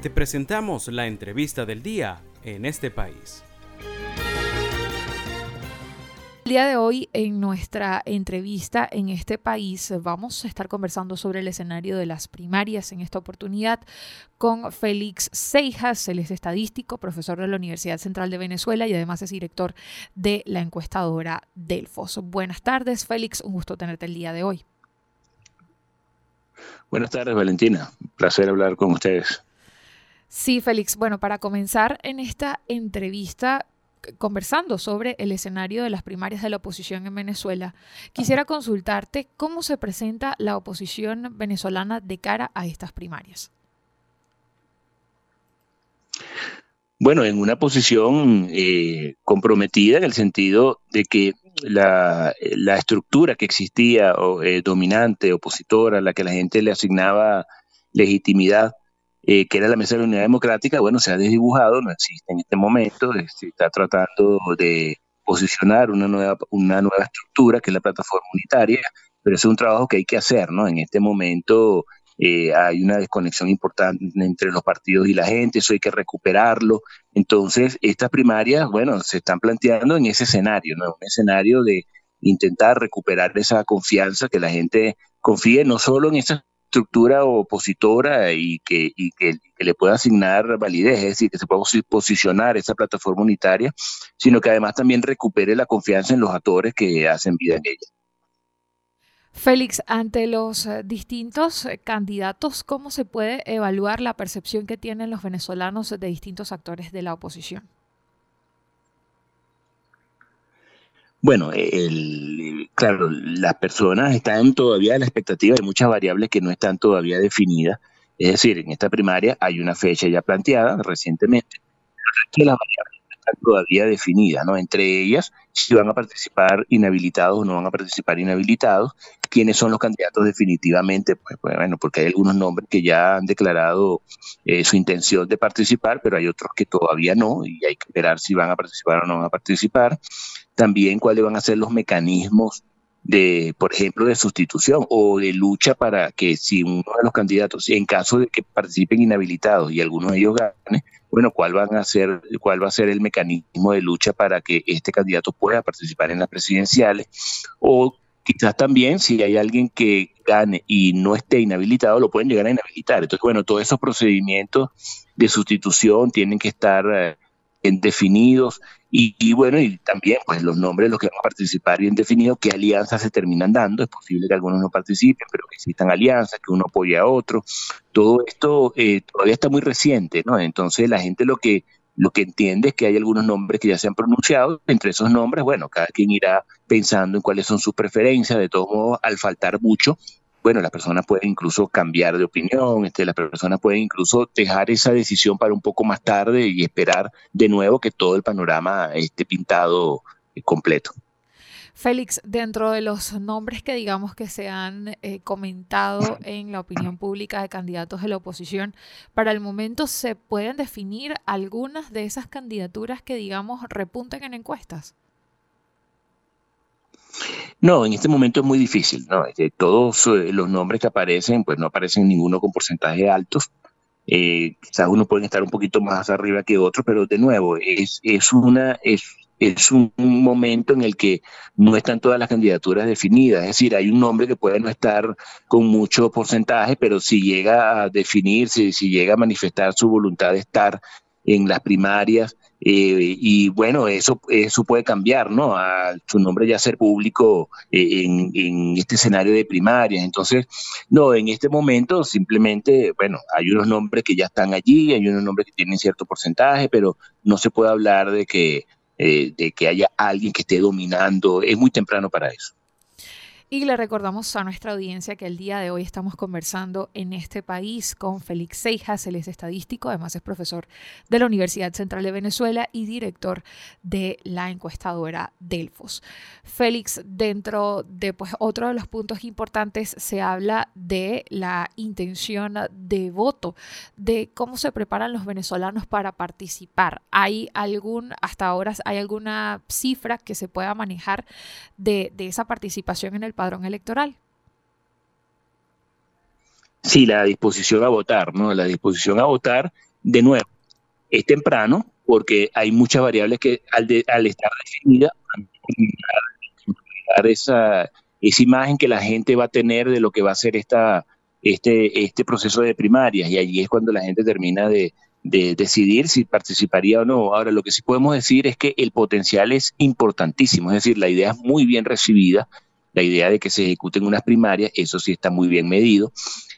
Te presentamos la entrevista del día en este país. El día de hoy, en nuestra entrevista en este país, vamos a estar conversando sobre el escenario de las primarias en esta oportunidad con Félix Seijas, él es estadístico, profesor de la Universidad Central de Venezuela y además es director de la encuestadora Delfos. Buenas tardes, Félix, un gusto tenerte el día de hoy. Buenas tardes, Valentina. Placer hablar con ustedes. Sí, Félix. Bueno, para comenzar en esta entrevista, conversando sobre el escenario de las primarias de la oposición en Venezuela, quisiera consultarte cómo se presenta la oposición venezolana de cara a estas primarias. Bueno, en una posición eh, comprometida en el sentido de que la, estructura que existía eh, dominante, opositora, a la que la gente le asignaba legitimidad, eh, que era la Mesa de la Unidad Democrática, bueno, se ha desdibujado, no existe en este momento, se está tratando de posicionar una nueva, una nueva estructura, que es la plataforma unitaria, pero es un trabajo que hay que hacer, ¿no? En este momento eh, hay una desconexión importante entre los partidos y la gente, eso hay que recuperarlo. Entonces, estas primarias, bueno, se están planteando en ese escenario, ¿no? Un escenario de intentar recuperar esa confianza, que la gente confíe no solo en esas estructura opositora y que, y que, le pueda asignar validez, es decir, que se pueda posicionar esa plataforma unitaria, sino que además también recupere la confianza en los actores que hacen vida en ella. Félix, ante los eh, distintos eh, candidatos, ¿cómo se puede evaluar la percepción que tienen los venezolanos de distintos actores de la oposición? Bueno, el, claro, las personas están todavía en la expectativa de muchas variables que no están todavía definidas. Es decir, en esta primaria hay una fecha ya planteada recientemente, que las variables no están todavía definidas, ¿no? Entre ellas, si van a participar inhabilitados o no van a participar inhabilitados, quiénes son los candidatos definitivamente, pues, pues bueno, porque hay algunos nombres que ya han declarado eh, su intención de participar, pero hay otros que todavía no, y hay que esperar si van a participar o no van a participar también cuáles van a ser los mecanismos de, por ejemplo, de sustitución o de lucha para que si uno de los candidatos, en caso de que participen inhabilitados y alguno de ellos gane, bueno, cuál van a ser, cuál va a ser el mecanismo de lucha para que este candidato pueda participar en las presidenciales o quizás también si hay alguien que gane y no esté inhabilitado, lo pueden llegar a inhabilitar. Entonces, bueno, todos esos procedimientos de sustitución tienen que estar eh, definidos y, bueno, y también pues los nombres de los que van a participar bien definidos, qué alianzas se terminan dando, es posible que algunos no participen, pero que existan alianzas, que uno apoye a otro, todo esto eh, todavía está muy reciente, ¿no? Entonces la gente lo que, lo que entiende es que hay algunos nombres que ya se han pronunciado, entre esos nombres, bueno, cada quien irá pensando en cuáles son sus preferencias, de todos modos, al faltar mucho, bueno, la persona puede incluso cambiar de opinión, este, la persona puede incluso dejar esa decisión para un poco más tarde y esperar de nuevo que todo el panorama esté pintado eh, completo. Félix, dentro de los nombres que digamos que se han eh, comentado en la opinión pública de candidatos de la oposición, para el momento se pueden definir algunas de esas candidaturas que digamos repunten en encuestas. No, en este momento es muy difícil, ¿no? Este, todos eh, los nombres que aparecen, pues no aparecen ninguno con porcentajes altos. Eh, quizás uno puede estar un poquito más arriba que otro, pero de nuevo, es, es, una, es, es un momento en el que no están todas las candidaturas definidas. Es decir, hay un nombre que puede no estar con mucho porcentaje, pero si llega a definirse, si llega a manifestar su voluntad de estar en las primarias, eh, y bueno, eso, eso puede cambiar, ¿no? A su nombre ya ser público eh, en, este escenario de primarias. Entonces, no, en este momento simplemente, bueno, hay unos nombres que ya están allí, hay unos nombres que tienen cierto porcentaje, pero no se puede hablar de que, eh, de que haya alguien que esté dominando. Es muy temprano para eso. Y le recordamos a nuestra audiencia que el día de hoy estamos conversando en este país con Félix Seijas, él es estadístico, además es profesor de la Universidad Central de Venezuela y director de la encuestadora Delfos. Félix, dentro de pues, otro de los puntos importantes se habla de la intención de voto, de cómo se preparan los venezolanos para participar. ¿Hay algún, hasta ahora, hay alguna cifra que se pueda manejar de, de esa participación en el padrón electoral. Sí, la disposición a votar, ¿no? La disposición a votar de nuevo, es temprano porque hay muchas variables que al, al estar definidas, esa, esa imagen que la gente va a tener de lo que va a ser esta, este, este proceso de primarias y allí es cuando la gente termina de, de decidir si participaría o no. Ahora, lo que sí podemos decir es que el potencial es importantísimo, es decir, la idea es muy bien recibida, la idea de que se ejecuten unas primarias, eso sí está muy bien medido.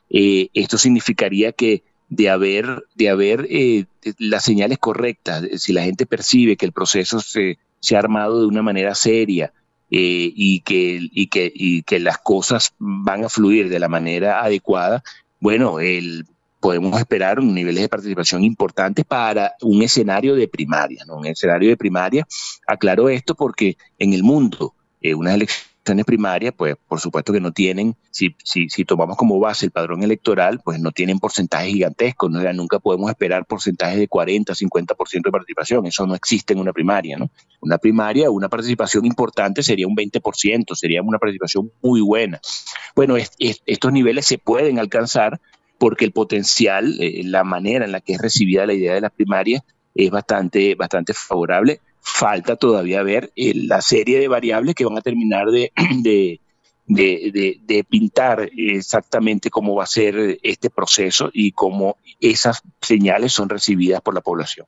Eh, esto significaría que de haber, de haber eh, las señales correctas, si la gente percibe que el proceso se, se ha armado de una manera seria, eh, y, que, y, que, y que las cosas van a fluir de la manera adecuada, bueno, el, podemos esperar niveles de participación importantes para un escenario de primaria, ¿no? Un escenario de primaria, aclaro esto porque en el mundo, eh, unas elecciones primarias, pues por supuesto que no tienen, si, si, si tomamos como base el padrón electoral, pues no tienen porcentajes gigantescos, ¿no? nunca podemos esperar porcentajes de 40, 50% de participación, eso no existe en una primaria, ¿no? Una primaria, una participación importante sería un 20%, sería una participación muy buena. Bueno, estos niveles se pueden alcanzar porque el potencial, eh, la manera en la que es recibida la idea de las primarias es bastante, bastante favorable falta todavía ver eh, la serie de variables que van a terminar de, de, pintar exactamente cómo va a ser este proceso y cómo esas señales son recibidas por la población.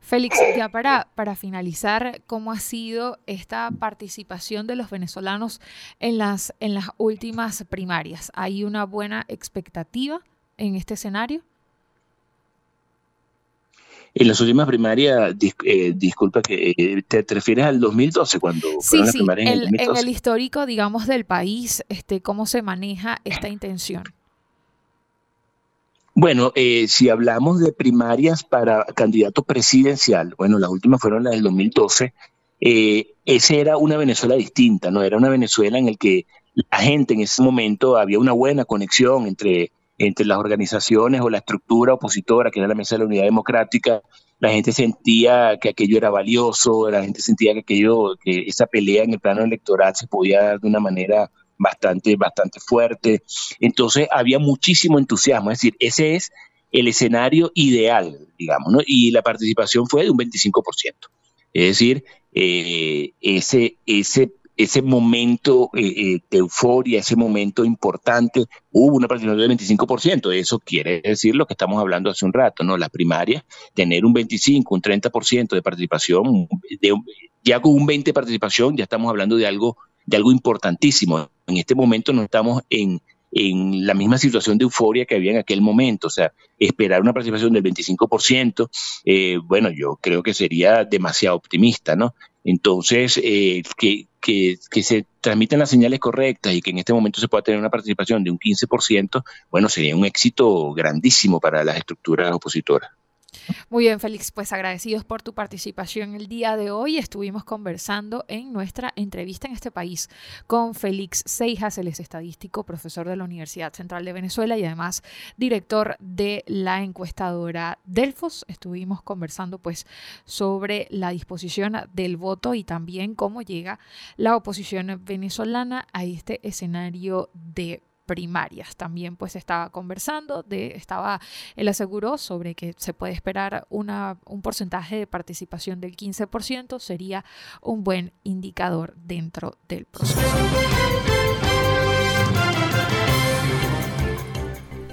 Félix, ya para, para finalizar, ¿cómo ha sido esta participación de los venezolanos en las, en las últimas primarias? ¿Hay una buena expectativa en este escenario? En las últimas primarias, eh, disculpa que eh, te, refieres al 2012 cuando sí, sí, en, el en, el histórico, digamos, del país, este, cómo se maneja esta intención. Bueno, eh, si hablamos de primarias para candidato presidencial, bueno, las últimas fueron las del 2012. Eh, esa era una Venezuela distinta, no era una Venezuela en el que la gente en ese momento había una buena conexión entre entre las organizaciones o la estructura opositora, que era la Mesa de la Unidad Democrática, la gente sentía que aquello era valioso, la gente sentía que aquello, que esa pelea en el plano electoral se podía dar de una manera bastante, bastante fuerte. Entonces había muchísimo entusiasmo, es decir, ese es el escenario ideal, digamos. Y la participación fue de un 25%. Es decir, eh, ese, ese ese momento eh, eh, de euforia, ese momento importante, hubo una participación del 25%. Eso quiere decir lo que estamos hablando hace un rato, ¿no? Las primarias, tener un 25, un 30% de participación, ya con un 20% de participación, ya estamos hablando de algo, de algo importantísimo. En este momento no estamos en, en la misma situación de euforia que había en aquel momento. O sea, esperar una participación del 25%, eh, bueno, yo creo que sería demasiado optimista, ¿no? Entonces, eh, que, que, que, se transmitan las señales correctas y que en este momento se pueda tener una participación de un 15%, bueno, sería un éxito grandísimo para las estructuras opositoras. Muy bien, Félix, pues agradecidos por tu participación el día de hoy. Estuvimos conversando en nuestra entrevista en este país con Félix Seijas, él es estadístico, profesor de la Universidad Central de Venezuela y además director de la encuestadora Delfos. Estuvimos conversando pues sobre la disposición del voto y también cómo llega la oposición venezolana a este escenario de primarias. También pues estaba conversando, de, estaba, él aseguró sobre que se puede esperar una, un porcentaje de participación del 15%, sería un buen indicador dentro del proceso.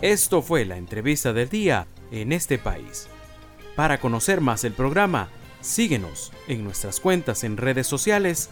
Esto fue la entrevista del día en este país. Para conocer más el programa, síguenos en nuestras cuentas en redes sociales.